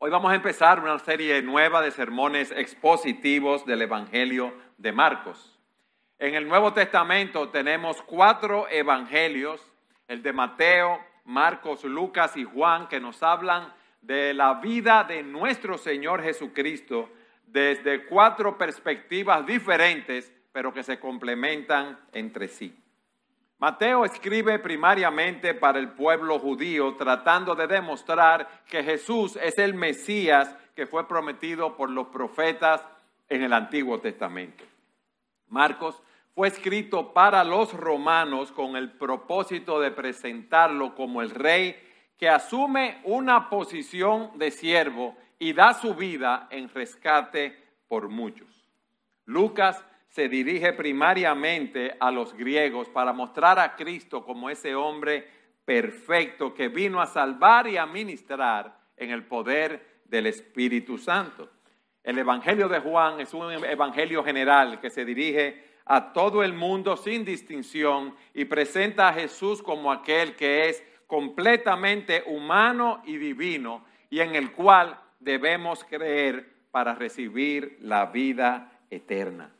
Hoy vamos a empezar una serie nueva de sermones expositivos del Evangelio de Marcos. En el Nuevo Testamento tenemos cuatro evangelios, el de Mateo, Marcos, Lucas y Juan, que nos hablan de la vida de nuestro Señor Jesucristo desde cuatro perspectivas diferentes, pero que se complementan entre sí. Mateo escribe primariamente para el pueblo judío, tratando de demostrar que Jesús es el Mesías que fue prometido por los profetas en el Antiguo Testamento. Marcos fue escrito para los romanos con el propósito de presentarlo como el rey que asume una posición de siervo y da su vida en rescate por muchos. Lucas se dirige primariamente a los griegos para mostrar a Cristo como ese hombre perfecto que vino a salvar y a ministrar en el poder del Espíritu Santo. El Evangelio de Juan es un evangelio general que se dirige a todo el mundo sin distinción y presenta a Jesús como aquel que es completamente humano y divino y en el cual debemos creer para recibir la vida eterna.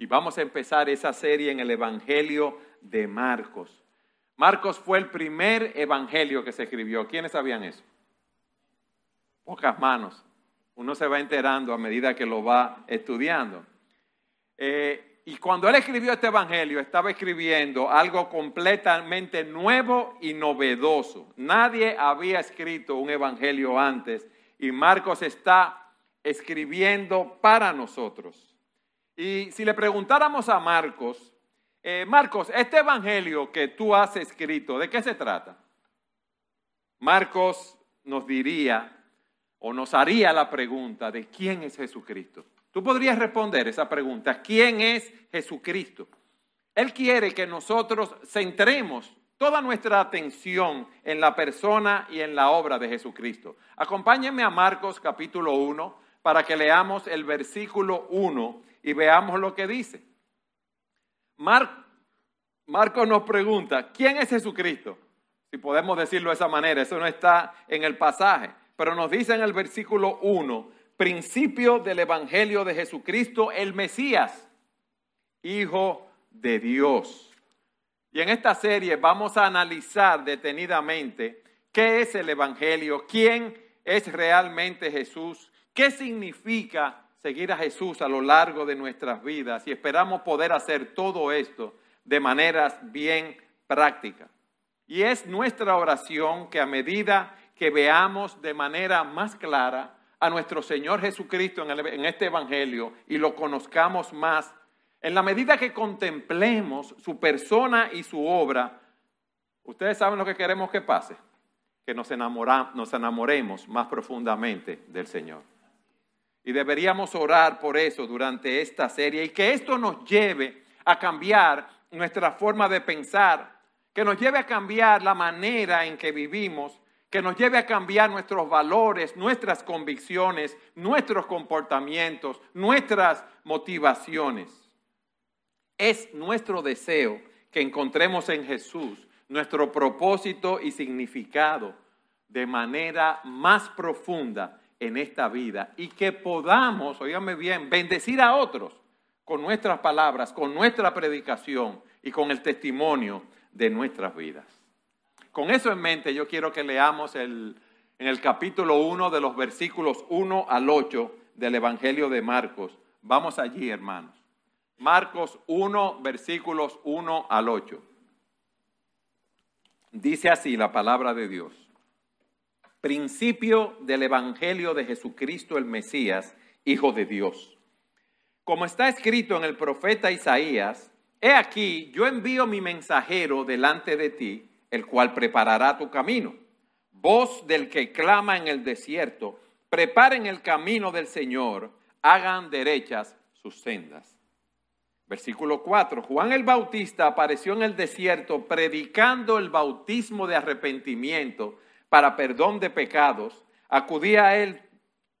Y vamos a empezar esa serie en el Evangelio de Marcos. Marcos fue el primer evangelio que se escribió. ¿Quiénes sabían eso? Pocas manos. Uno se va enterando a medida que lo va estudiando. Eh, y cuando él escribió este evangelio, estaba escribiendo algo completamente nuevo y novedoso. Nadie había escrito un evangelio antes y Marcos está escribiendo para nosotros. Y si le preguntáramos a Marcos, eh, Marcos, este evangelio que tú has escrito, ¿de qué se trata? Marcos nos diría o nos haría la pregunta de quién es Jesucristo. Tú podrías responder esa pregunta, ¿quién es Jesucristo? Él quiere que nosotros centremos toda nuestra atención en la persona y en la obra de Jesucristo. Acompáñenme a Marcos capítulo 1 para que leamos el versículo 1 y veamos lo que dice. Marcos nos pregunta, ¿quién es Jesucristo? Si podemos decirlo de esa manera, eso no está en el pasaje, pero nos dice en el versículo 1, principio del Evangelio de Jesucristo, el Mesías, Hijo de Dios. Y en esta serie vamos a analizar detenidamente qué es el Evangelio, quién es realmente Jesús, qué significa seguir a Jesús a lo largo de nuestras vidas y esperamos poder hacer todo esto de maneras bien prácticas. Y es nuestra oración que a medida que veamos de manera más clara a nuestro Señor Jesucristo en, este Evangelio y lo conozcamos más, en la medida que contemplemos su persona y su obra, ustedes saben lo que queremos que pase, que nos, nos enamoremos más profundamente del Señor. Y deberíamos orar por eso durante esta serie y que esto nos lleve a cambiar nuestra forma de pensar, que nos lleve a cambiar la manera en que vivimos, que nos lleve a cambiar nuestros valores, nuestras convicciones, nuestros comportamientos, nuestras motivaciones. Es nuestro deseo que encontremos en Jesús nuestro propósito y significado de manera más profunda en esta vida y que podamos, oígame bien, bendecir a otros con nuestras palabras, con nuestra predicación y con el testimonio de nuestras vidas. Con eso en mente, yo quiero que leamos el, en el capítulo 1 de los versículos 1 al 8 del Evangelio de Marcos. Vamos allí, hermanos. Marcos 1, versículos 1 al 8. Dice así la palabra de Dios principio del Evangelio de Jesucristo el Mesías, Hijo de Dios. Como está escrito en el profeta Isaías, he aquí, yo envío mi mensajero delante de ti, el cual preparará tu camino. Voz del que clama en el desierto, preparen el camino del Señor, hagan derechas sus sendas. Versículo 4. Juan el Bautista apareció en el desierto predicando el bautismo de arrepentimiento para perdón de pecados, acudía a él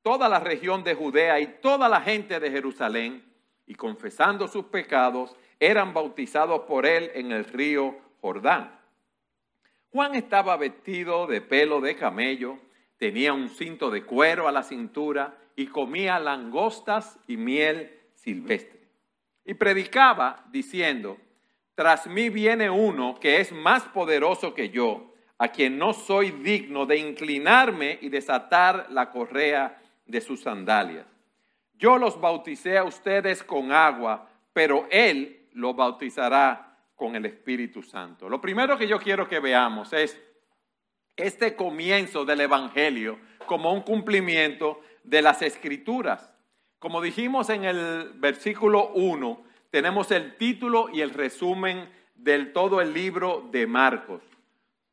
toda la región de Judea y toda la gente de Jerusalén, y confesando sus pecados, eran bautizados por él en el río Jordán. Juan estaba vestido de pelo de camello, tenía un cinto de cuero a la cintura y comía langostas y miel silvestre. Y predicaba diciendo, tras mí viene uno que es más poderoso que yo, a quien no soy digno de inclinarme y desatar la correa de sus sandalias. Yo los bauticé a ustedes con agua, pero Él los bautizará con el Espíritu Santo. Lo primero que yo quiero que veamos es este comienzo del Evangelio como un cumplimiento de las Escrituras. Como dijimos en el versículo 1, tenemos el título y el resumen del todo el libro de Marcos.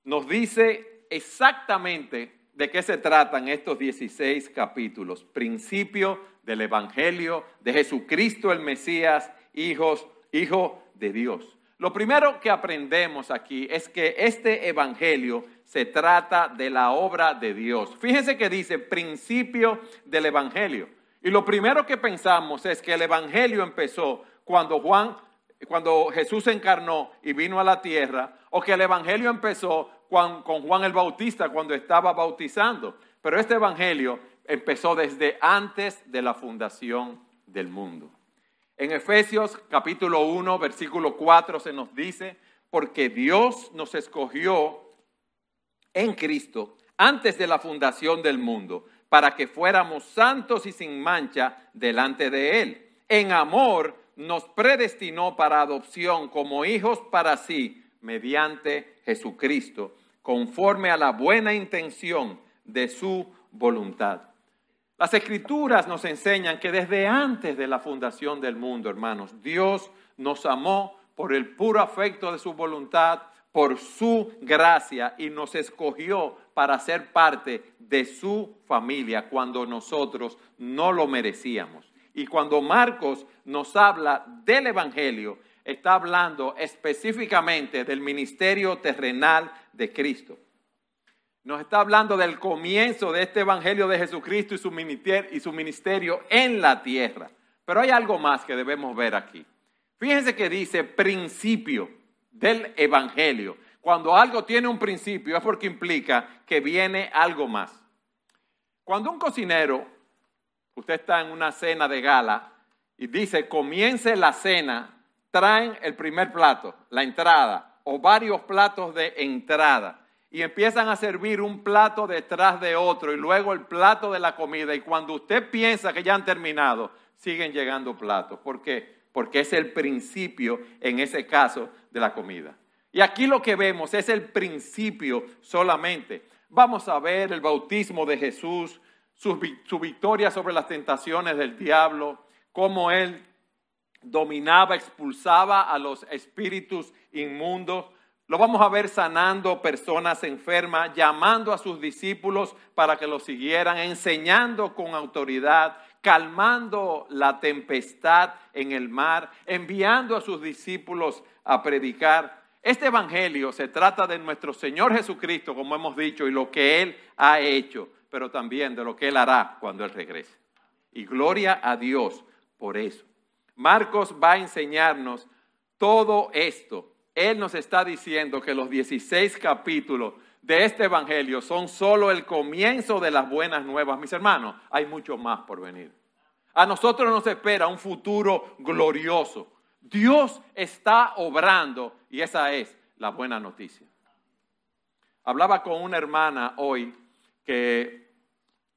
Nos dice exactamente de qué se tratan estos 16 capítulos. Principio del Evangelio de Jesucristo el Mesías, hijos, hijo de Dios. Lo primero que aprendemos aquí es que este Evangelio se trata de la obra de Dios. Fíjense que dice principio del Evangelio. Y lo primero que pensamos es que el Evangelio empezó cuando Juan, cuando Jesús se encarnó y vino a la tierra, o que el Evangelio empezó con, Juan el Bautista cuando estaba bautizando. Pero este Evangelio empezó desde antes de la fundación del mundo. En Efesios capítulo 1, versículo 4 se nos dice, porque Dios nos escogió en Cristo antes de la fundación del mundo, para que fuéramos santos y sin mancha delante de Él. En amor nos predestinó para adopción como hijos para sí, mediante Jesucristo, conforme a la buena intención de su voluntad. Las escrituras nos enseñan que desde antes de la fundación del mundo, hermanos, Dios nos amó por el puro afecto de su voluntad, por su gracia y nos escogió para ser parte de su familia cuando nosotros no lo merecíamos. Y cuando Marcos nos habla del Evangelio, está hablando específicamente del ministerio terrenal de Cristo. Nos está hablando del comienzo de este Evangelio de Jesucristo y su, ministerio, y su ministerio en la tierra. Pero hay algo más que debemos ver aquí. Fíjense que dice principio del Evangelio. Cuando algo tiene un principio es porque implica que viene algo más. Cuando un cocinero, usted está en una cena de gala y dice comience la cena, traen el primer plato, la entrada, o varios platos de entrada y empiezan a servir un plato detrás de otro y luego el plato de la comida y cuando usted piensa que ya han terminado, siguen llegando platos. ¿Por qué? Porque es el principio en ese caso de la comida. Y aquí lo que vemos es el principio solamente. Vamos a ver el bautismo de Jesús, su, su victoria sobre las tentaciones del diablo, cómo él dominaba, expulsaba a los espíritus inmundos, lo vamos a ver sanando personas enfermas, llamando a sus discípulos para que lo siguieran, enseñando con autoridad, calmando la tempestad en el mar, enviando a sus discípulos a predicar. Este Evangelio se trata de nuestro Señor Jesucristo, como hemos dicho, y lo que Él ha hecho, pero también de lo que Él hará cuando Él regrese. Y gloria a Dios por eso. Marcos va a enseñarnos todo esto él nos está diciendo que los 16 capítulos de este Evangelio son solo el comienzo de las buenas nuevas. Mis hermanos, hay mucho más por venir. A nosotros nos espera un futuro glorioso. Dios está obrando y esa es la buena noticia. Hablaba con una hermana hoy que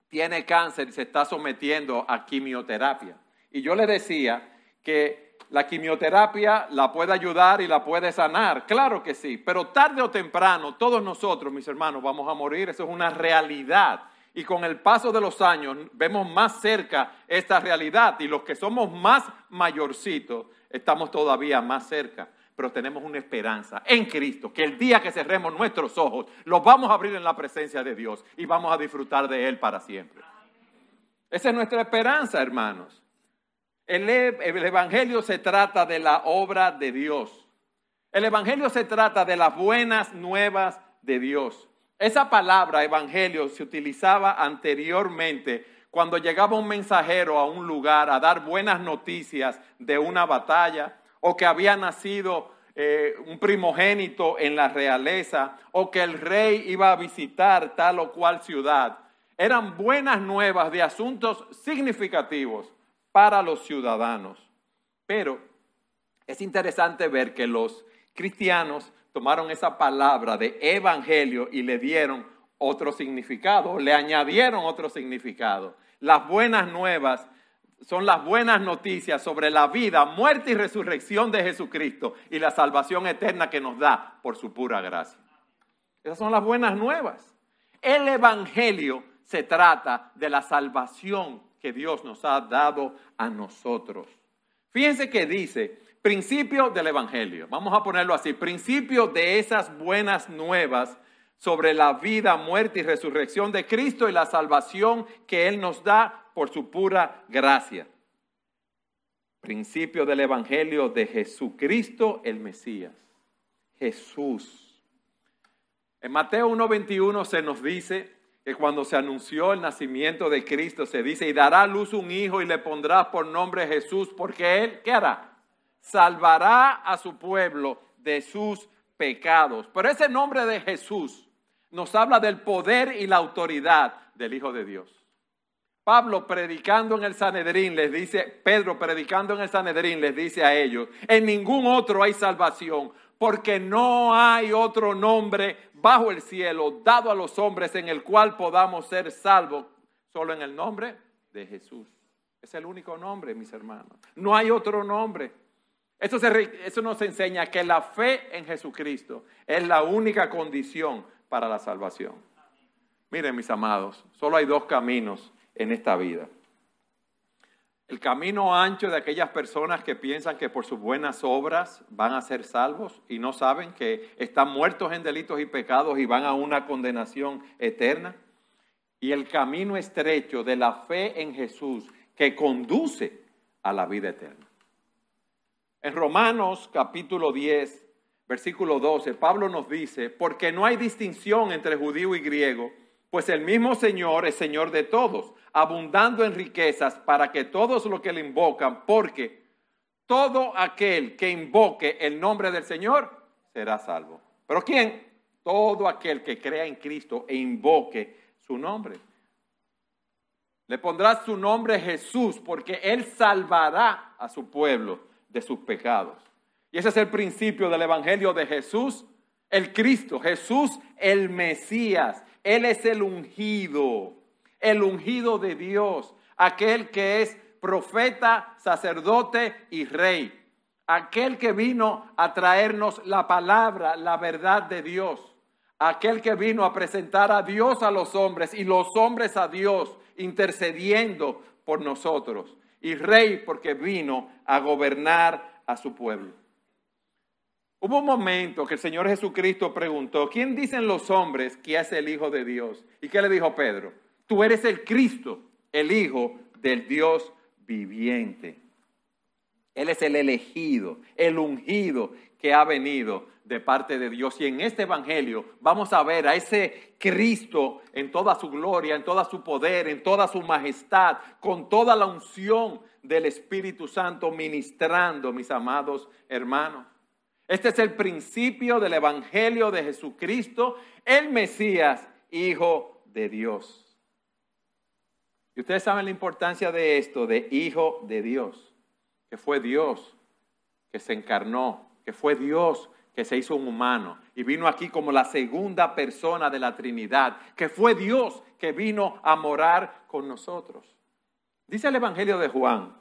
tiene cáncer y se está sometiendo a quimioterapia. Y yo le decía que la quimioterapia la puede ayudar y la puede sanar, claro que sí, pero tarde o temprano todos nosotros, mis hermanos, vamos a morir, eso es una realidad. Y con el paso de los años vemos más cerca esta realidad y los que somos más mayorcitos estamos todavía más cerca, pero tenemos una esperanza en Cristo, que el día que cerremos nuestros ojos los vamos a abrir en la presencia de Dios y vamos a disfrutar de Él para siempre. Esa es nuestra esperanza, hermanos. El, Evangelio se trata de la obra de Dios. El Evangelio se trata de las buenas nuevas de Dios. Esa palabra Evangelio se utilizaba anteriormente cuando llegaba un mensajero a un lugar a dar buenas noticias de una batalla o que había nacido eh, un primogénito en la realeza o que el rey iba a visitar tal o cual ciudad. eran buenas nuevas de asuntos significativos para los ciudadanos. Pero es interesante ver que los cristianos tomaron esa palabra de evangelio y le dieron otro significado, le añadieron otro significado. Las buenas nuevas son las buenas noticias sobre la vida, muerte y resurrección de Jesucristo y la salvación eterna que nos da por su pura gracia. Esas son las buenas nuevas. El Evangelio se trata de la salvación que Dios nos ha dado a nosotros. Fíjense que dice, principio del Evangelio, vamos a ponerlo así, principio de esas buenas nuevas sobre la vida, muerte y resurrección de Cristo y la salvación que Él nos da por su pura gracia. Principio del Evangelio de Jesucristo el Mesías. Jesús. En Mateo 1.21 se nos dice que cuando se anunció el nacimiento de Cristo se dice, y dará a luz un hijo y le pondrá por nombre Jesús, porque Él, ¿qué hará? Salvará a su pueblo de sus pecados. Pero ese nombre de Jesús nos habla del poder y la autoridad del Hijo de Dios. Pablo predicando en el Sanedrín les dice, Pedro predicando en el Sanedrín les dice a ellos, en ningún otro hay salvación, porque no hay otro nombre bajo el cielo dado a los hombres en el cual podamos ser salvos, solo en el nombre de Jesús. Es el único nombre, mis hermanos. No hay otro nombre. Eso, eso nos enseña que la fe en Jesucristo es la única condición para la salvación. Miren, mis amados, solo hay dos caminos en esta vida. El camino ancho de aquellas personas que piensan que por sus buenas obras van a ser salvos y no saben que están muertos en delitos y pecados y van a una condenación eterna. Y el camino estrecho de la fe en Jesús que conduce a la vida eterna. En Romanos capítulo 10, versículo 12, Pablo nos dice, porque no hay distinción entre judío y griego, pues el mismo Señor es Señor de todos, abundando en riquezas para que todos los que le invocan, porque todo aquel que invoque el nombre del Señor será salvo. ¿Pero quién? Todo aquel que crea en Cristo e invoque su nombre. Le pondrá su nombre Jesús, porque Él salvará a su pueblo de sus pecados. Y ese es el principio del Evangelio de Jesús, el Cristo, Jesús el Mesías. Él es el ungido, el ungido de Dios, aquel que es profeta, sacerdote y rey. Aquel que vino a traernos la palabra, la verdad de Dios. Aquel que vino a presentar a Dios a los hombres y los hombres a Dios, intercediendo por nosotros. Y rey porque vino a gobernar a su pueblo. Hubo un momento que el Señor Jesucristo preguntó, ¿quién dicen los hombres que es el Hijo de Dios? ¿Y qué le dijo Pedro? Tú eres el Cristo, el Hijo del Dios viviente. Él es el elegido, el ungido que ha venido de parte de Dios. Y en este Evangelio vamos a ver a ese Cristo en toda su gloria, en toda su poder, en toda su majestad, con toda la unción del Espíritu Santo ministrando, mis amados hermanos. Este es el principio del Evangelio de Jesucristo, el Mesías, Hijo de Dios. Y ustedes saben la importancia de esto, de Hijo de Dios, que fue Dios que se encarnó, que fue Dios que se hizo un humano y vino aquí como la segunda persona de la Trinidad, que fue Dios que vino a morar con nosotros. Dice el Evangelio de Juan,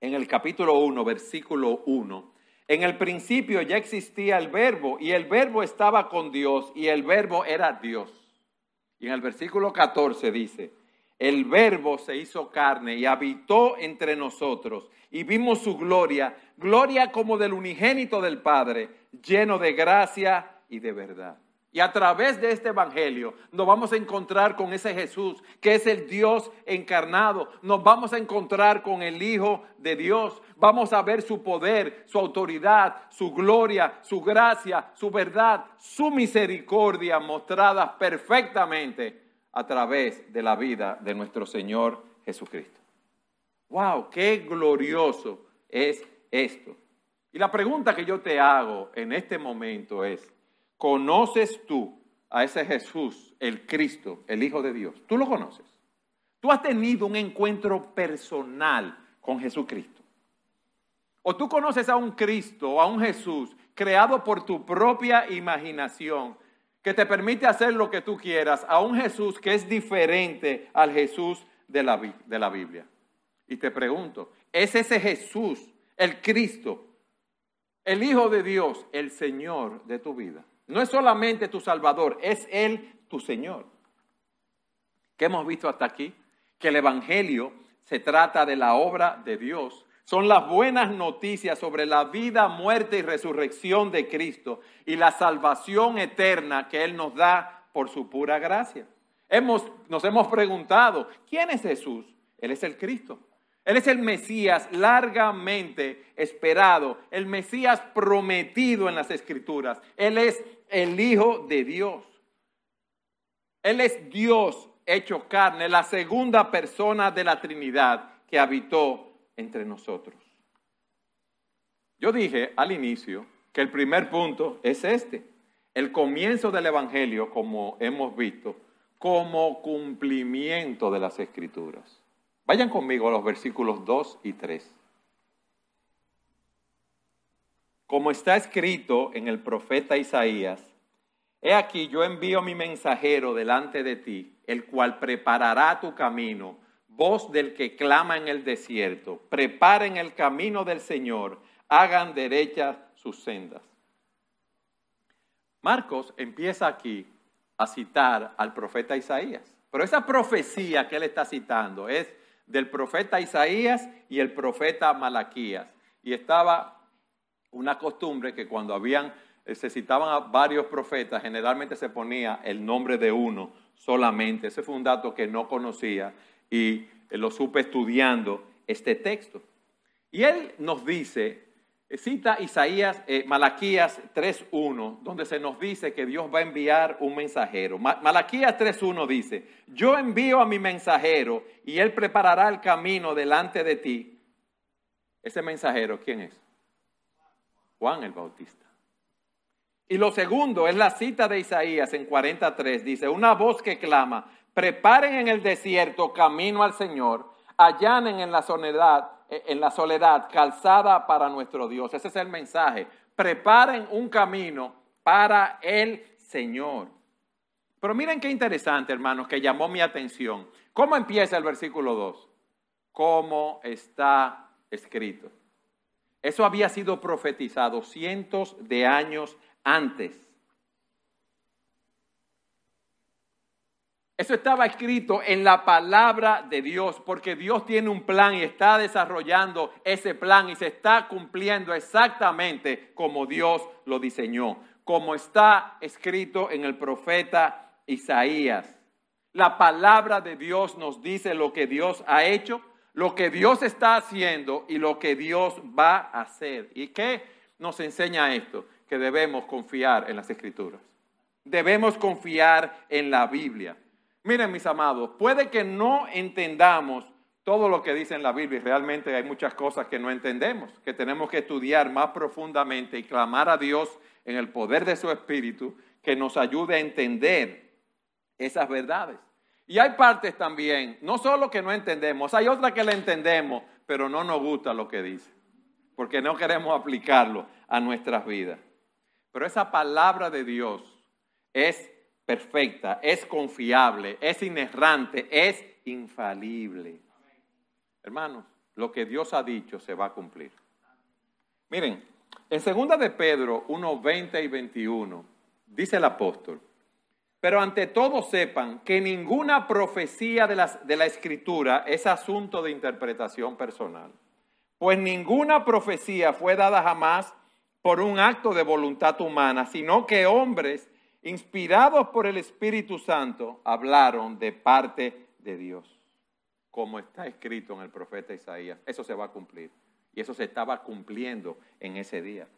en el capítulo 1, versículo 1, en el principio ya existía el verbo y el verbo estaba con Dios y el verbo era Dios. Y en el versículo 14 dice, el verbo se hizo carne y habitó entre nosotros y vimos su gloria, gloria como del unigénito del Padre, lleno de gracia y de verdad. Y a través de este Evangelio nos vamos a encontrar con ese Jesús, que es el Dios encarnado. Nos vamos a encontrar con el Hijo de Dios. Vamos a ver su poder, su autoridad, su gloria, su gracia, su verdad, su misericordia mostradas perfectamente a través de la vida de nuestro Señor Jesucristo. ¡Wow! ¡Qué glorioso es esto! Y la pregunta que yo te hago en este momento es, ¿Conoces tú a ese Jesús, el Cristo, el Hijo de Dios? ¿Tú lo conoces? ¿Tú has tenido un encuentro personal con Jesucristo? ¿O tú conoces a un Cristo, a un Jesús creado por tu propia imaginación, que te permite hacer lo que tú quieras, a un Jesús que es diferente al Jesús de la, de la Biblia? Y te pregunto, ¿es ese Jesús, el Cristo, el Hijo de Dios, el Señor de tu vida? No es solamente tu Salvador, es Él tu Señor. ¿Qué hemos visto hasta aquí? que el Evangelio se trata de la obra de Dios. Son las buenas noticias sobre la vida, muerte y resurrección de Cristo y la salvación eterna que Él nos da por su pura gracia. Hemos, nos hemos preguntado, ¿quién es Jesús? Él es el Cristo. Él es el Mesías largamente esperado, el Mesías prometido en las Escrituras. Él es el Hijo de Dios. Él es Dios hecho carne, la segunda persona de la Trinidad que habitó entre nosotros. Yo dije al inicio que el primer punto es este, el comienzo del Evangelio, como hemos visto, como cumplimiento de las Escrituras. Vayan conmigo a los versículos 2 y 3. Como está escrito en el profeta Isaías, He aquí yo envío mi mensajero delante de ti, el cual preparará tu camino, voz del que clama en el desierto, preparen el camino del Señor, hagan derechas sus sendas. Marcos empieza aquí a citar al profeta Isaías, pero esa profecía que él está citando es del profeta Isaías y el profeta Malaquías. Y estaba una costumbre que cuando habían eh, se citaban a varios profetas, generalmente se ponía el nombre de uno solamente. Ese fue un dato que no conocía y eh, lo supe estudiando este texto. Y él nos dice, eh, cita Isaías, Malaquías 3.1, donde se nos dice que Dios va a enviar un mensajero. Malaquías 3.1 dice, yo envío a mi mensajero y él preparará el camino delante de ti. Ese mensajero, ¿quién es? Juan el Bautista. Y lo segundo es la cita de Isaías en 43. Dice, una voz que clama, preparen en el desierto camino al Señor, allanen en la soledad, en la soledad calzada para nuestro Dios. Ese es el mensaje. Preparen un camino para el Señor. Pero miren qué interesante, hermanos, que llamó mi atención. ¿Cómo empieza el versículo 2? ¿Cómo está escrito? Eso había sido profetizado cientos de años antes. Eso estaba escrito en la palabra de Dios, porque Dios tiene un plan y está desarrollando ese plan y se está cumpliendo exactamente como Dios lo diseñó, como está escrito en el profeta Isaías. La palabra de Dios nos dice lo que Dios ha hecho, lo que Dios está haciendo y lo que Dios va a hacer. ¿Y qué nos enseña esto? que debemos confiar en las escrituras. Debemos confiar en la Biblia. Miren, mis amados, puede que no entendamos todo lo que dice en la Biblia y realmente hay muchas cosas que no entendemos, que tenemos que estudiar más profundamente y clamar a Dios en el poder de su Espíritu que nos ayude a entender esas verdades. Y hay partes también, no solo que no entendemos, hay otras que le entendemos, pero no nos gusta lo que dice, porque no queremos aplicarlo a nuestras vidas. Pero esa palabra de Dios es perfecta, es confiable, es inerrante, es infalible. Hermanos, lo que Dios ha dicho se va a cumplir. Miren, en segunda de Pedro 1, 20 y 21, dice el apóstol, pero ante todo sepan que ninguna profecía de, de la escritura es asunto de interpretación personal, pues ninguna profecía fue dada jamás por un acto de voluntad humana, sino que hombres inspirados por el Espíritu Santo hablaron de parte de Dios, como está escrito en el profeta Isaías. Eso se va a cumplir. Y eso se estaba cumpliendo en ese día.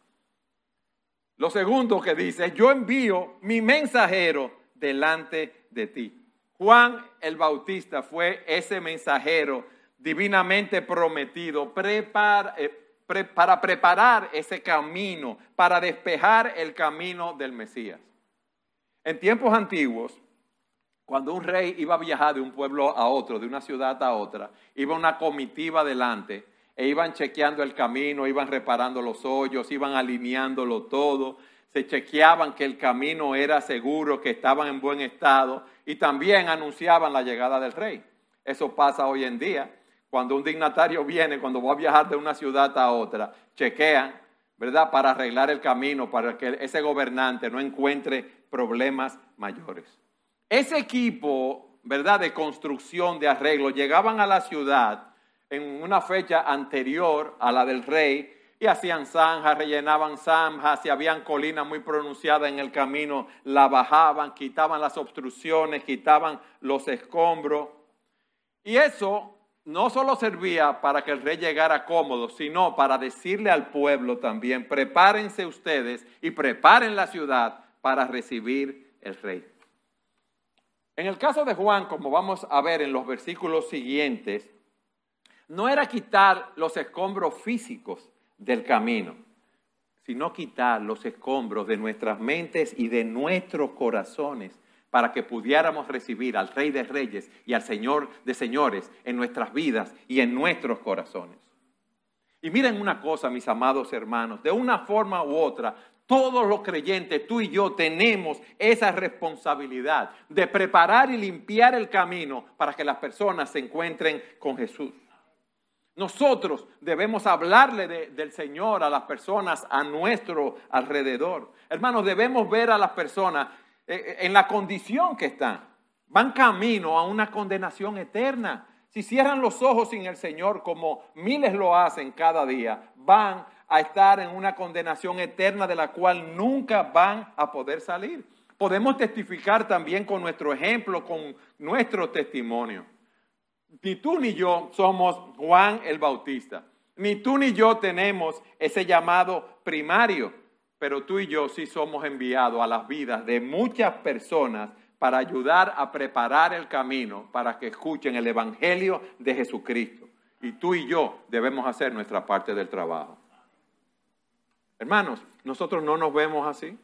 Lo segundo que dice, yo envío mi mensajero delante de ti. Juan el Bautista fue ese mensajero divinamente prometido. Eh, para preparar ese camino, para despejar el camino del Mesías. En tiempos antiguos, cuando un rey iba a viajar de un pueblo a otro, de una ciudad a otra, iba una comitiva delante e iban chequeando el camino, iban reparando los hoyos, iban alineándolo todo, se chequeaban que el camino era seguro, que estaban en buen estado y también anunciaban la llegada del rey. Eso pasa hoy en día. Cuando un dignatario viene, cuando va a viajar de una ciudad a otra, chequean, ¿verdad? Para arreglar el camino, para que ese gobernante no encuentre problemas mayores. Ese equipo, ¿verdad? De construcción, de arreglo, llegaban a la ciudad en una fecha anterior a la del rey y hacían zanjas, rellenaban zanjas, si habían colinas muy pronunciadas en el camino, la bajaban, quitaban las obstrucciones, quitaban los escombros. Y eso no solo servía para que el rey llegara cómodo, sino para decirle al pueblo también, prepárense ustedes y preparen la ciudad para recibir el rey. En el caso de Juan, como vamos a ver en los versículos siguientes, no era quitar los escombros físicos del camino, sino quitar los escombros de nuestras mentes y de nuestros corazones para que pudiéramos recibir al Rey de Reyes y al Señor de Señores en nuestras vidas y en nuestros corazones. Y miren una cosa, mis amados hermanos, de una forma u otra, todos los creyentes, tú y yo, tenemos esa responsabilidad de preparar y limpiar el camino para que las personas se encuentren con Jesús. Nosotros debemos hablarle del Señor a las personas a nuestro alrededor. Hermanos, debemos ver a las personas eh, eh, en la condición que están. Van camino a una condenación eterna. Si cierran los ojos sin el Señor, como miles lo hacen cada día, van a estar en una condenación eterna de la cual nunca van a poder salir. Podemos testificar también con nuestro ejemplo, con nuestro testimonio. Ni tú ni yo somos Juan el Bautista. Ni tú ni yo tenemos ese llamado primario pero tú y yo sí somos enviados a las vidas de muchas personas para ayudar a preparar el camino para que escuchen el Evangelio de Jesucristo. Y tú y yo debemos hacer nuestra parte del trabajo. Hermanos, nosotros no nos vemos así,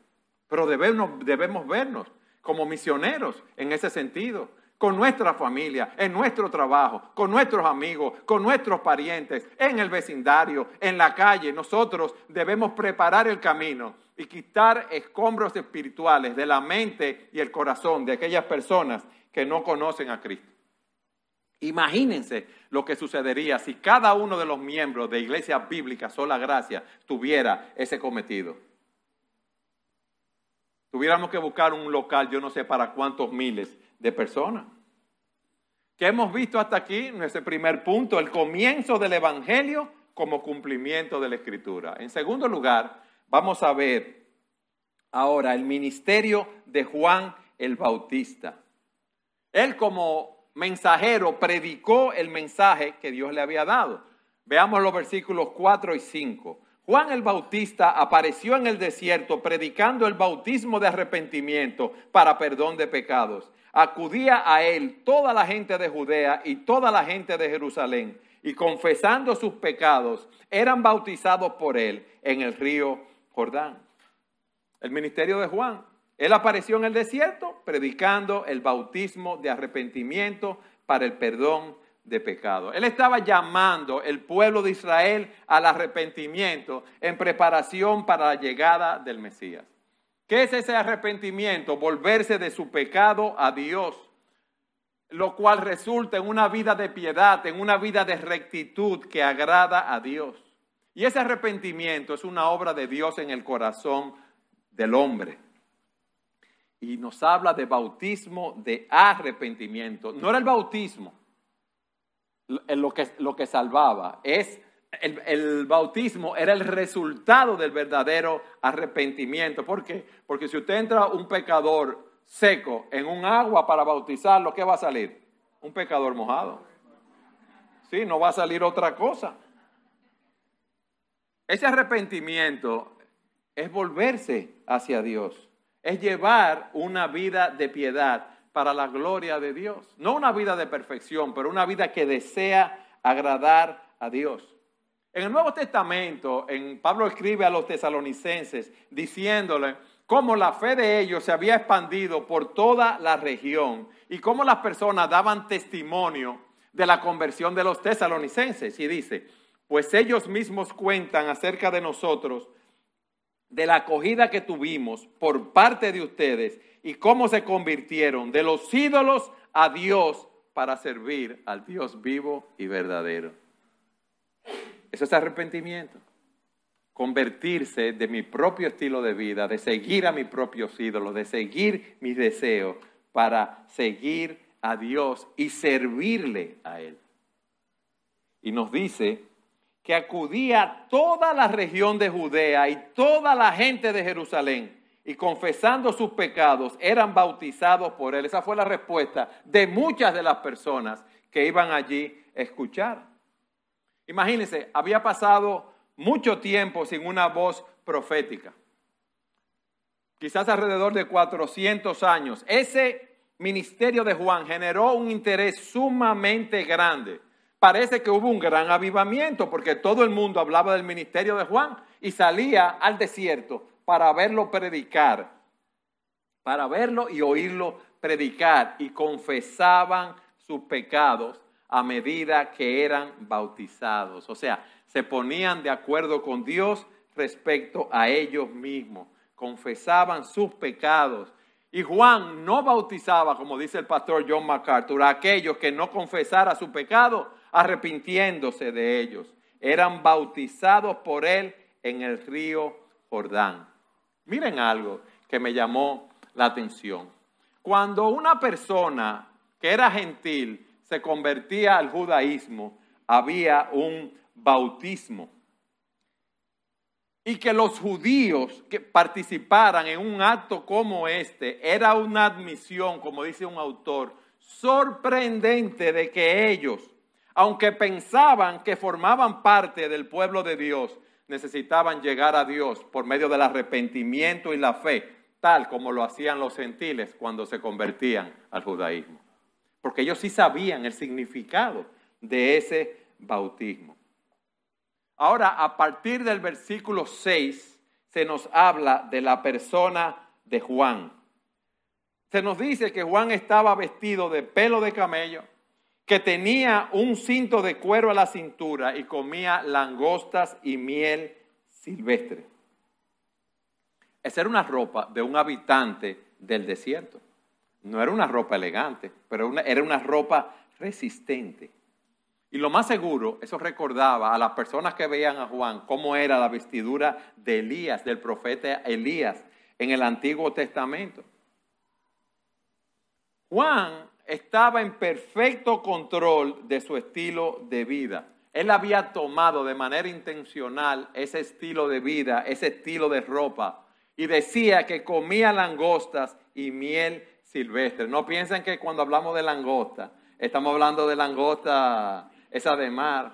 pero debemos, debemos vernos como misioneros en ese sentido con nuestra familia, en nuestro trabajo, con nuestros amigos, con nuestros parientes, en el vecindario, en la calle. Nosotros debemos preparar el camino y quitar escombros espirituales de la mente y el corazón de aquellas personas que no conocen a Cristo. Imagínense lo que sucedería si cada uno de los miembros de Iglesia Bíblica Sola Gracia tuviera ese cometido. Tuviéramos que buscar un local, yo no sé para cuántos miles de personas. ¿Qué hemos visto hasta aquí? Nuestro primer punto, el comienzo del Evangelio como cumplimiento de la Escritura. En segundo lugar, vamos a ver ahora el ministerio de Juan el Bautista. Él como mensajero predicó el mensaje que Dios le había dado. Veamos los versículos 4 y 5. Juan el Bautista apareció en el desierto predicando el bautismo de arrepentimiento para perdón de pecados acudía a él toda la gente de Judea y toda la gente de Jerusalén, y confesando sus pecados, eran bautizados por él en el río Jordán. El ministerio de Juan. Él apareció en el desierto predicando el bautismo de arrepentimiento para el perdón de pecado. Él estaba llamando el pueblo de Israel al arrepentimiento en preparación para la llegada del Mesías. ¿Qué es ese arrepentimiento? Volverse de su pecado a Dios, lo cual resulta en una vida de piedad, en una vida de rectitud que agrada a Dios. Y ese arrepentimiento es una obra de Dios en el corazón del hombre. Y nos habla de bautismo de arrepentimiento. No era el bautismo lo que, lo que salvaba, es el, bautismo era el resultado del verdadero arrepentimiento. ¿Por qué? Porque si usted entra un pecador seco en un agua para bautizarlo, ¿qué va a salir? Un pecador mojado. Sí, no va a salir otra cosa. Ese arrepentimiento es volverse hacia Dios, es llevar una vida de piedad para la gloria de Dios. No una vida de perfección, pero una vida que desea agradar a Dios. En el Nuevo Testamento, en, Pablo escribe a los tesalonicenses diciéndole cómo la fe de ellos se había expandido por toda la región y cómo las personas daban testimonio de la conversión de los tesalonicenses. Y dice, pues ellos mismos cuentan acerca de nosotros, de la acogida que tuvimos por parte de ustedes y cómo se convirtieron de los ídolos a Dios para servir al Dios vivo y verdadero. Eso es arrepentimiento convertirse de mi propio estilo de vida, de seguir a mis propios ídolos, de seguir mis deseos para seguir a Dios y servirle a Él. Y nos dice que acudía toda la región de Judea y toda la gente de Jerusalén y confesando sus pecados eran bautizados por Él. Esa fue la respuesta de muchas de las personas que iban allí a escuchar. Imagínense, había pasado mucho tiempo sin una voz profética. Quizás alrededor de 400 años. Ese ministerio de Juan generó un interés sumamente grande. Parece que hubo un gran avivamiento porque todo el mundo hablaba del ministerio de Juan y salía al desierto para verlo predicar, para verlo y oírlo predicar y confesaban sus pecados a medida que eran bautizados. O sea, se ponían de acuerdo con Dios respecto a ellos mismos, confesaban sus pecados. Y Juan no bautizaba, como dice el pastor John MacArthur, a aquellos que no confesara su pecado, arrepintiéndose de ellos. Eran bautizados por él en el río Jordán. Miren algo que me llamó la atención. Cuando una persona que era gentil se convertía al judaísmo, había un bautismo. Y que los judíos que participaran en un acto como este era una admisión, como dice un autor, sorprendente de que ellos, aunque pensaban que formaban parte del pueblo de Dios, necesitaban llegar a Dios por medio del arrepentimiento y la fe, tal como lo hacían los gentiles cuando se convertían al judaísmo. Porque ellos sí sabían el significado de ese bautismo. Ahora, a partir del versículo 6, se nos habla de la persona de Juan. Se nos dice que Juan estaba vestido de pelo de camello, que tenía un cinto de cuero a la cintura y comía langostas y miel silvestre. Esa era una ropa de un habitante del desierto. No era una ropa elegante, pero era una ropa resistente. Y lo más seguro, eso recordaba a las personas que veían a Juan cómo era la vestidura de Elías, del profeta Elías en el Antiguo Testamento. Juan estaba en perfecto control de su estilo de vida. Él había tomado de manera intencional ese estilo de vida, ese estilo de ropa, y decía que comía langostas y miel silvestre. No piensen que cuando hablamos de langosta, estamos hablando de langosta esa de mar,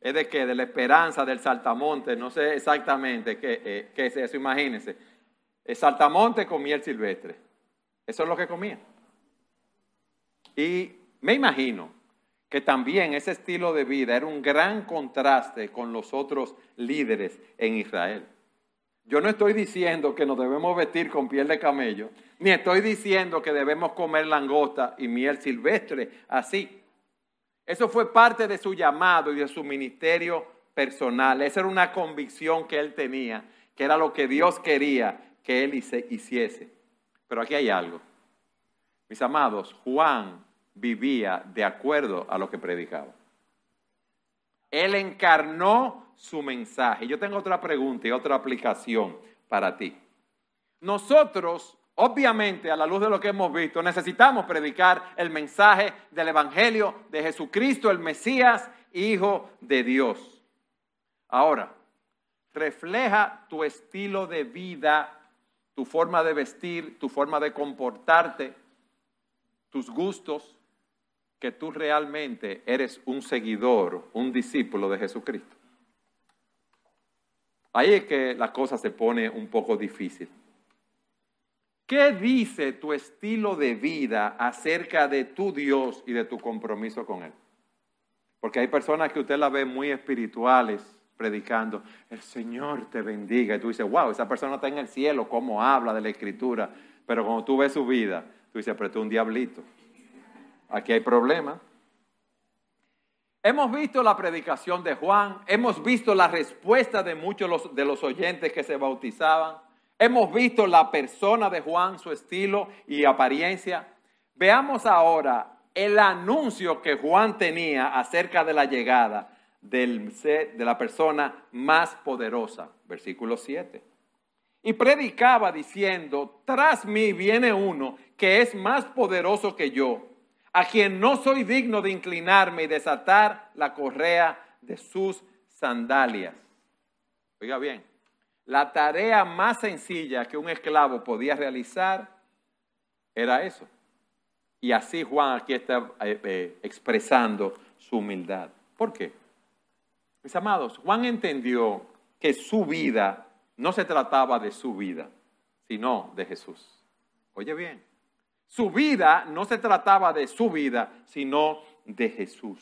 es de qué, de la esperanza, del saltamonte, no sé exactamente qué, eh, es eso, imagínense. El saltamonte con miel silvestre, eso es lo que comía. Y me imagino que también ese estilo de vida era un gran contraste con los otros líderes en Israel. Yo no estoy diciendo que nos debemos vestir con piel de camello, ni estoy diciendo que debemos comer langosta y miel silvestre así. Eso fue parte de su llamado y de su ministerio personal. Esa era una convicción que él tenía, que era lo que Dios quería que él hiciese. Pero aquí hay algo. Mis amados, Juan vivía de acuerdo a lo que predicaba. Él encarnó su mensaje. Yo tengo otra pregunta y otra aplicación para ti. Nosotros Obviamente, a la luz de lo que hemos visto, necesitamos predicar el mensaje del Evangelio de Jesucristo, el Mesías, Hijo de Dios. Ahora, refleja tu estilo de vida, tu forma de vestir, tu forma de comportarte, tus gustos, que tú realmente eres un seguidor, un discípulo de Jesucristo. Ahí es que la cosa se pone un poco difícil. ¿Qué dice tu estilo de vida acerca de tu Dios y de tu compromiso con Él? Porque hay personas que usted la ve muy espirituales, predicando, el Señor te bendiga. Y tú dices, wow, esa persona está en el cielo, cómo habla de la escritura. Pero cuando tú ves su vida, tú dices, pero tú un diablito. Aquí hay problema. Hemos visto la predicación de Juan, hemos visto la respuesta de muchos de los oyentes que se bautizaban, hemos visto la persona de Juan, su estilo y apariencia. Veamos ahora el anuncio que Juan tenía acerca de la llegada del, de la persona más poderosa, versículo 7. Y predicaba diciendo, tras mí viene uno que es más poderoso que yo a quien no soy digno de inclinarme y desatar la correa de sus sandalias. Oiga bien, la tarea más sencilla que un esclavo podía realizar era eso. Y así Juan aquí está eh, eh, expresando su humildad. ¿Por qué? Mis amados, Juan entendió que su vida no se trataba de su vida, sino de Jesús. Oye bien, su vida no se trataba de su vida, sino de Jesús.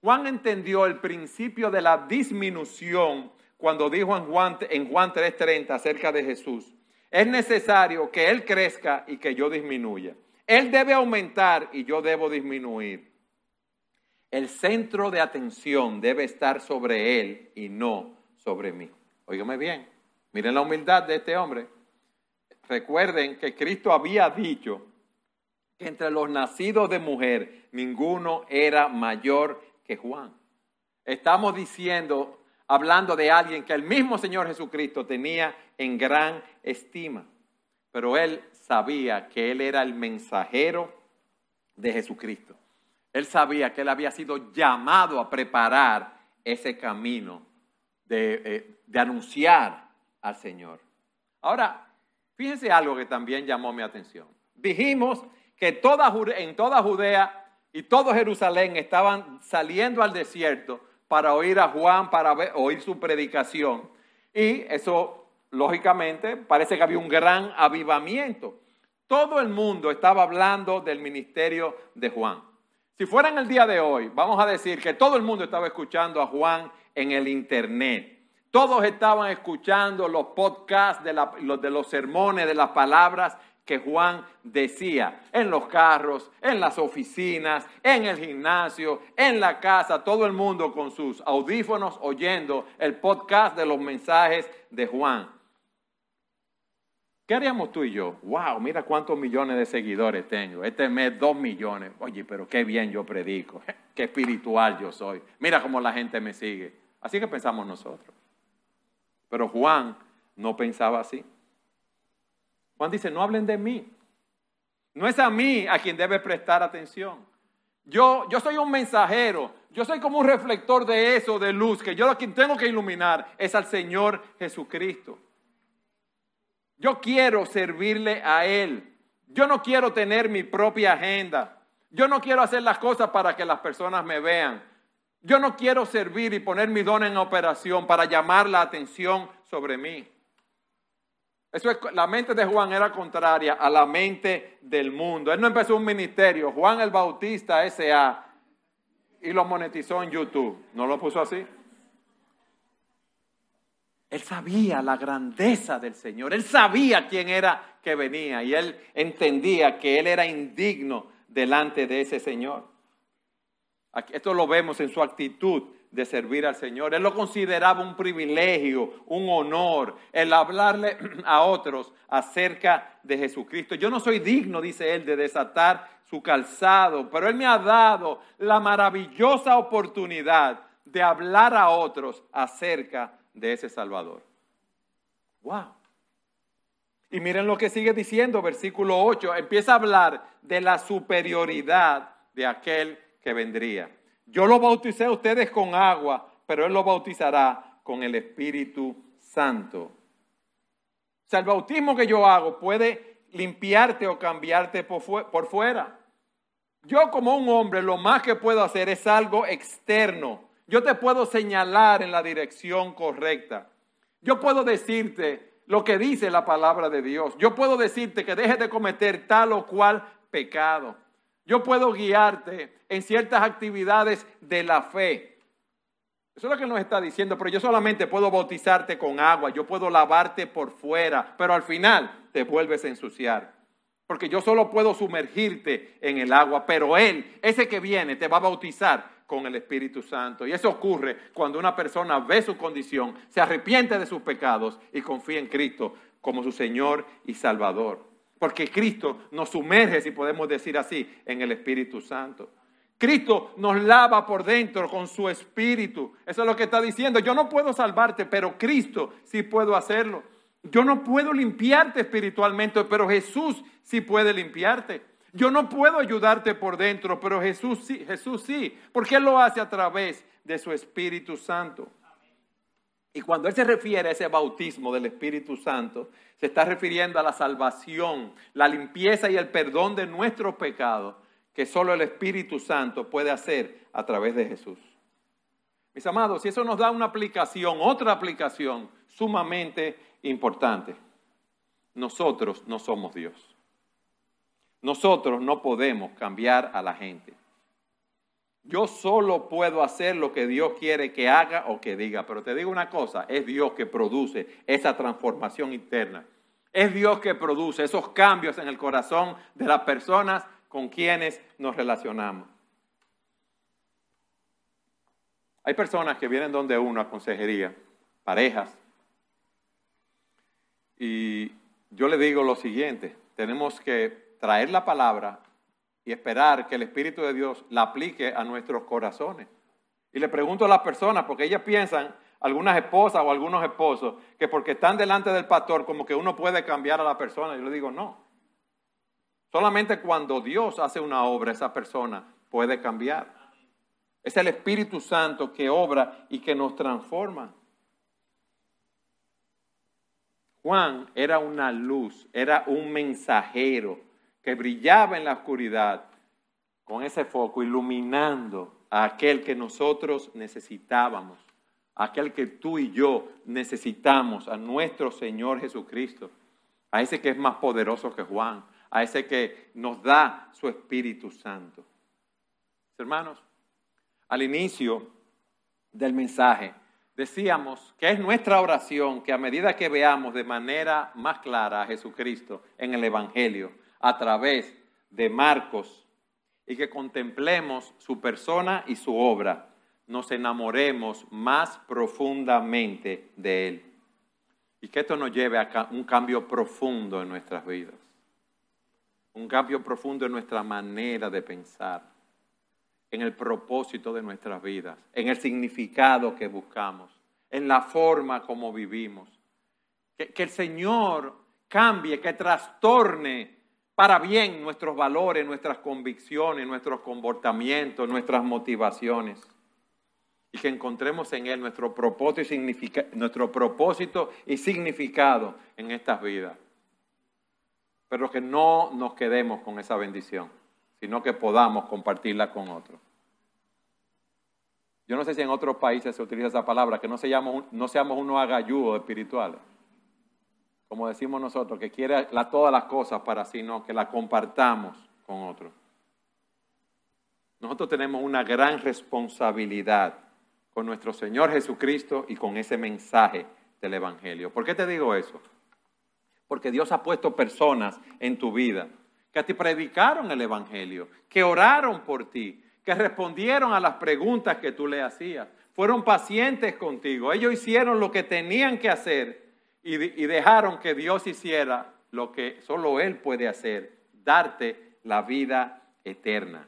Juan entendió el principio de la disminución cuando dijo en Juan, en Juan 3:30 acerca de Jesús. Es necesario que Él crezca y que yo disminuya. Él debe aumentar y yo debo disminuir. El centro de atención debe estar sobre Él y no sobre mí. Óigame bien, miren la humildad de este hombre. Recuerden que Cristo había dicho que entre los nacidos de mujer ninguno era mayor que Juan. Estamos diciendo, hablando de alguien que el mismo Señor Jesucristo tenía en gran estima, pero él sabía que él era el mensajero de Jesucristo. Él sabía que él había sido llamado a preparar ese camino de, eh, de anunciar al Señor. Ahora, Fíjense algo que también llamó mi atención. Dijimos que en toda Judea y todo Jerusalén estaban saliendo al desierto para oír a Juan, para oír su predicación. Y eso, lógicamente, parece que había un gran avivamiento. Todo el mundo estaba hablando del ministerio de Juan. Si fuera en el día de hoy, vamos a decir que todo el mundo estaba escuchando a Juan en el Internet. Todos estaban escuchando los podcasts de, los, los sermones, de las palabras que Juan decía en los carros, en las oficinas, en el gimnasio, en la casa, todo el mundo con sus audífonos oyendo el podcast de los mensajes de Juan. ¿Qué haríamos tú y yo? Wow, mira cuántos millones de seguidores tengo. Este mes dos millones. Oye, pero qué bien yo predico. Qué espiritual yo soy. Mira cómo la gente me sigue. Así que pensamos nosotros. Pero Juan no pensaba así. Juan dice, no hablen de mí. No es a mí a quien debe prestar atención. Yo, yo soy un mensajero. Yo soy como un reflector de eso, de luz, que yo a quien tengo que iluminar es al Señor Jesucristo. Yo quiero servirle a Él. Yo no quiero tener mi propia agenda. Yo no quiero hacer las cosas para que las personas me vean. Yo no quiero servir y poner mi don en operación para llamar la atención sobre mí. Eso es, la mente de Juan era contraria a la mente del mundo. Él no empezó un ministerio, Juan el Bautista S.A. y lo monetizó en YouTube. ¿No lo puso así? Él sabía la grandeza del Señor, él sabía quién era que venía y él entendía que él era indigno delante de ese Señor. Esto lo vemos en su actitud de servir al Señor. Él lo consideraba un privilegio, un honor, el hablarle a otros acerca de Jesucristo. Yo no soy digno, dice él, de desatar su calzado, pero Él me ha dado la maravillosa oportunidad de hablar a otros acerca de ese Salvador. ¡Wow! Y miren lo que sigue diciendo, versículo 8, empieza a hablar de la superioridad de aquel que vendría. Yo lo bauticé a ustedes con agua, pero Él lo bautizará con el Espíritu Santo. O sea, el bautismo que yo hago puede limpiarte o cambiarte por, fuera. Yo como un hombre lo más que puedo hacer es algo externo. Yo te puedo señalar en la dirección correcta. Yo puedo decirte lo que dice la palabra de Dios. Yo puedo decirte que dejes de cometer tal o cual pecado. Yo puedo guiarte en ciertas actividades de la fe. Eso es lo que nos está diciendo, pero yo solamente puedo bautizarte con agua, yo puedo lavarte por fuera, pero al final te vuelves a ensuciar. Porque yo solo puedo sumergirte en el agua, pero Él, ese que viene, te va a bautizar con el Espíritu Santo. Y eso ocurre cuando una persona ve su condición, se arrepiente de sus pecados y confía en Cristo como su Señor y Salvador. Porque Cristo nos sumerge, si podemos decir así, en el Espíritu Santo. Cristo nos lava por dentro con su espíritu. Eso es lo que está diciendo. Yo no puedo salvarte, pero Cristo sí puedo hacerlo. Yo no puedo limpiarte espiritualmente, pero Jesús sí puede limpiarte. Yo no puedo ayudarte por dentro, pero Jesús sí, Jesús sí, porque Él lo hace a través de su Espíritu Santo. Y cuando Él se refiere a ese bautismo del Espíritu Santo, se está refiriendo a la salvación, la limpieza y el perdón de nuestros pecados, que solo el Espíritu Santo puede hacer a través de Jesús. Mis amados, y eso nos da una aplicación, otra aplicación sumamente importante. Nosotros no somos Dios. Nosotros no podemos cambiar a la gente. Yo solo puedo hacer lo que Dios quiere que haga o que diga. Pero te digo una cosa, es Dios que produce esa transformación interna. Es Dios que produce esos cambios en el corazón de las personas con quienes nos relacionamos. Hay personas que vienen donde uno a consejería, parejas, y yo le digo lo siguiente, tenemos que traer la palabra y esperar que el Espíritu de Dios la aplique a nuestros corazones. Y le pregunto a las personas, porque ellas piensan, algunas esposas o algunos esposos, que porque están delante del pastor, como que uno puede cambiar a la persona. Yo le digo, no. Solamente cuando Dios hace una obra, esa persona puede cambiar. Es el Espíritu Santo que obra y que nos transforma. Juan era una luz, era un mensajero que brillaba en la oscuridad con ese foco, iluminando a aquel que nosotros necesitábamos, aquel que tú y yo necesitamos, a nuestro Señor Jesucristo, a ese que es más poderoso que Juan, a ese que nos da su Espíritu Santo. Hermanos, al inicio del mensaje, decíamos que es nuestra oración que a medida que veamos de manera más clara a Jesucristo en el Evangelio, a través de Marcos, y que contemplemos su persona y su obra, nos enamoremos más profundamente de Él. Y que esto nos lleve a un cambio profundo en nuestras vidas. Un cambio profundo en nuestra manera de pensar en el propósito de nuestras vidas, en el significado que buscamos, en la forma como vivimos. Que, el Señor cambie, que trastorne para bien nuestros valores, nuestras convicciones, nuestros comportamientos, nuestras motivaciones. Y que encontremos en Él nuestro propósito y, nuestro propósito y significado en estas vidas. Pero que no nos quedemos con esa bendición sino que podamos compartirla con otros. Yo no sé si en otros países se utiliza esa palabra, que no, no seamos unos agalludos espirituales, como decimos nosotros, que quiere todas las cosas para sí, no, que la compartamos con otros. Nosotros tenemos una gran responsabilidad con nuestro Señor Jesucristo y con ese mensaje del Evangelio. ¿Por qué te digo eso? Porque Dios ha puesto personas en tu vida que te predicaron el Evangelio, que oraron por ti, que respondieron a las preguntas que tú le hacías. Fueron pacientes contigo. Ellos hicieron lo que tenían que hacer y, dejaron que Dios hiciera lo que solo Él puede hacer, darte la vida eterna.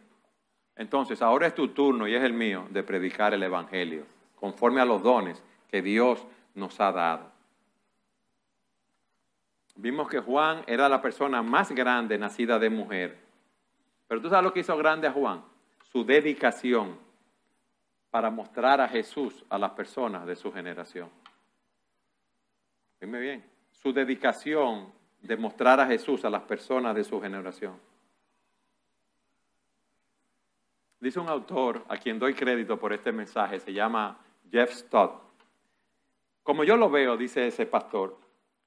Entonces, ahora es tu turno y es el mío de predicar el Evangelio, conforme a los dones que Dios nos ha dado. Vimos que Juan era la persona más grande nacida de mujer. Pero tú sabes lo que hizo grande a Juan? Su dedicación para mostrar a Jesús a las personas de su generación. Dime bien, su dedicación de mostrar a Jesús a las personas de su generación. Dice un autor a quien doy crédito por este mensaje, se llama Jeff Stott. Como yo lo veo, dice ese pastor,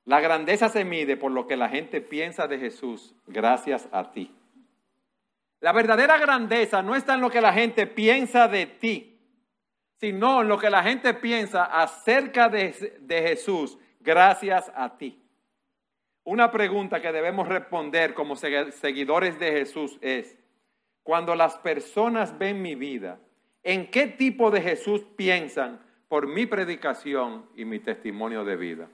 la grandeza se mide por lo que la gente piensa de Jesús gracias a ti. La verdadera grandeza no está en lo que la gente piensa de ti, sino en lo que la gente piensa acerca de, de Jesús gracias a ti. Una pregunta que debemos responder como seguidores de Jesús es, cuando las personas ven mi vida, ¿en qué tipo de Jesús piensan por mi predicación y mi testimonio de vida?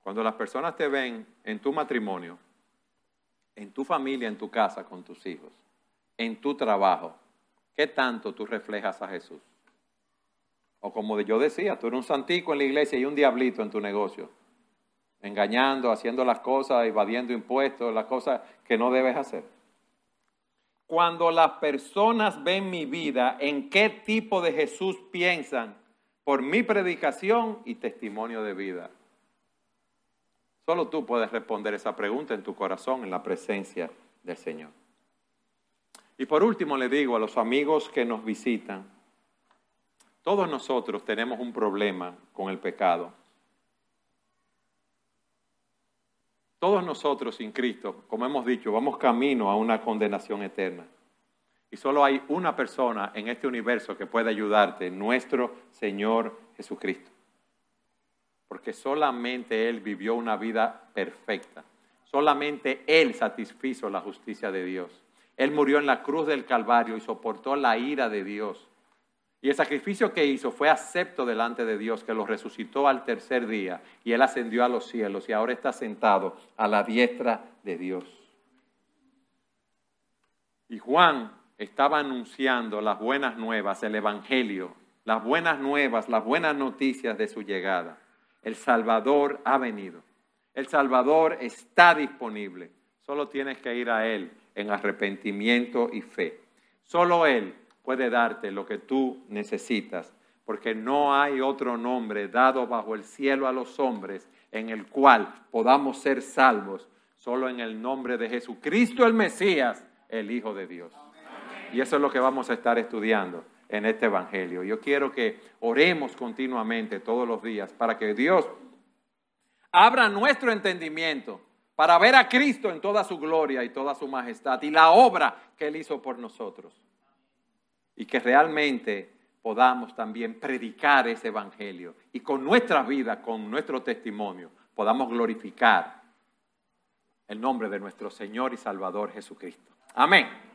Cuando las personas te ven en tu matrimonio, en tu familia, en tu casa, con tus hijos, en tu trabajo, ¿qué tanto tú reflejas a Jesús? O como yo decía, tú eres un santico en la iglesia y un diablito en tu negocio, engañando, haciendo las cosas, evadiendo impuestos, las cosas que no debes hacer. Cuando las personas ven mi vida, ¿en qué tipo de Jesús piensan por mi predicación y testimonio de vida? Solo tú puedes responder esa pregunta en tu corazón, en la presencia del Señor. Y por último le digo a los amigos que nos visitan, todos nosotros tenemos un problema con el pecado. Todos nosotros sin Cristo, como hemos dicho, vamos camino a una condenación eterna. Y solo hay una persona en este universo que puede ayudarte, nuestro Señor Jesucristo. Porque solamente Él vivió una vida perfecta. Solamente Él satisfizo la justicia de Dios. Él murió en la cruz del Calvario y soportó la ira de Dios y el sacrificio que hizo fue acepto delante de Dios, que lo resucitó al tercer día y él ascendió a los cielos y ahora está sentado a la diestra de Dios. Y Juan estaba anunciando las buenas nuevas, el Evangelio, las buenas nuevas, las buenas noticias de su llegada. El Salvador ha venido. El Salvador está disponible. Solo tienes que ir a Él en arrepentimiento y fe. Solo Él puede darte lo que tú necesitas, porque no hay otro nombre dado bajo el cielo a los hombres en el cual podamos ser salvos, solo en el nombre de Jesucristo el Mesías, el Hijo de Dios. Y eso es lo que vamos a estar estudiando en este Evangelio. Yo quiero que oremos continuamente todos los días para que Dios abra nuestro entendimiento para ver a Cristo en toda su gloria y toda su majestad y la obra que Él hizo por nosotros y que realmente podamos también predicar ese evangelio y con nuestra vida, con nuestro testimonio, podamos glorificar el nombre de nuestro Señor y Salvador Jesucristo. Amén.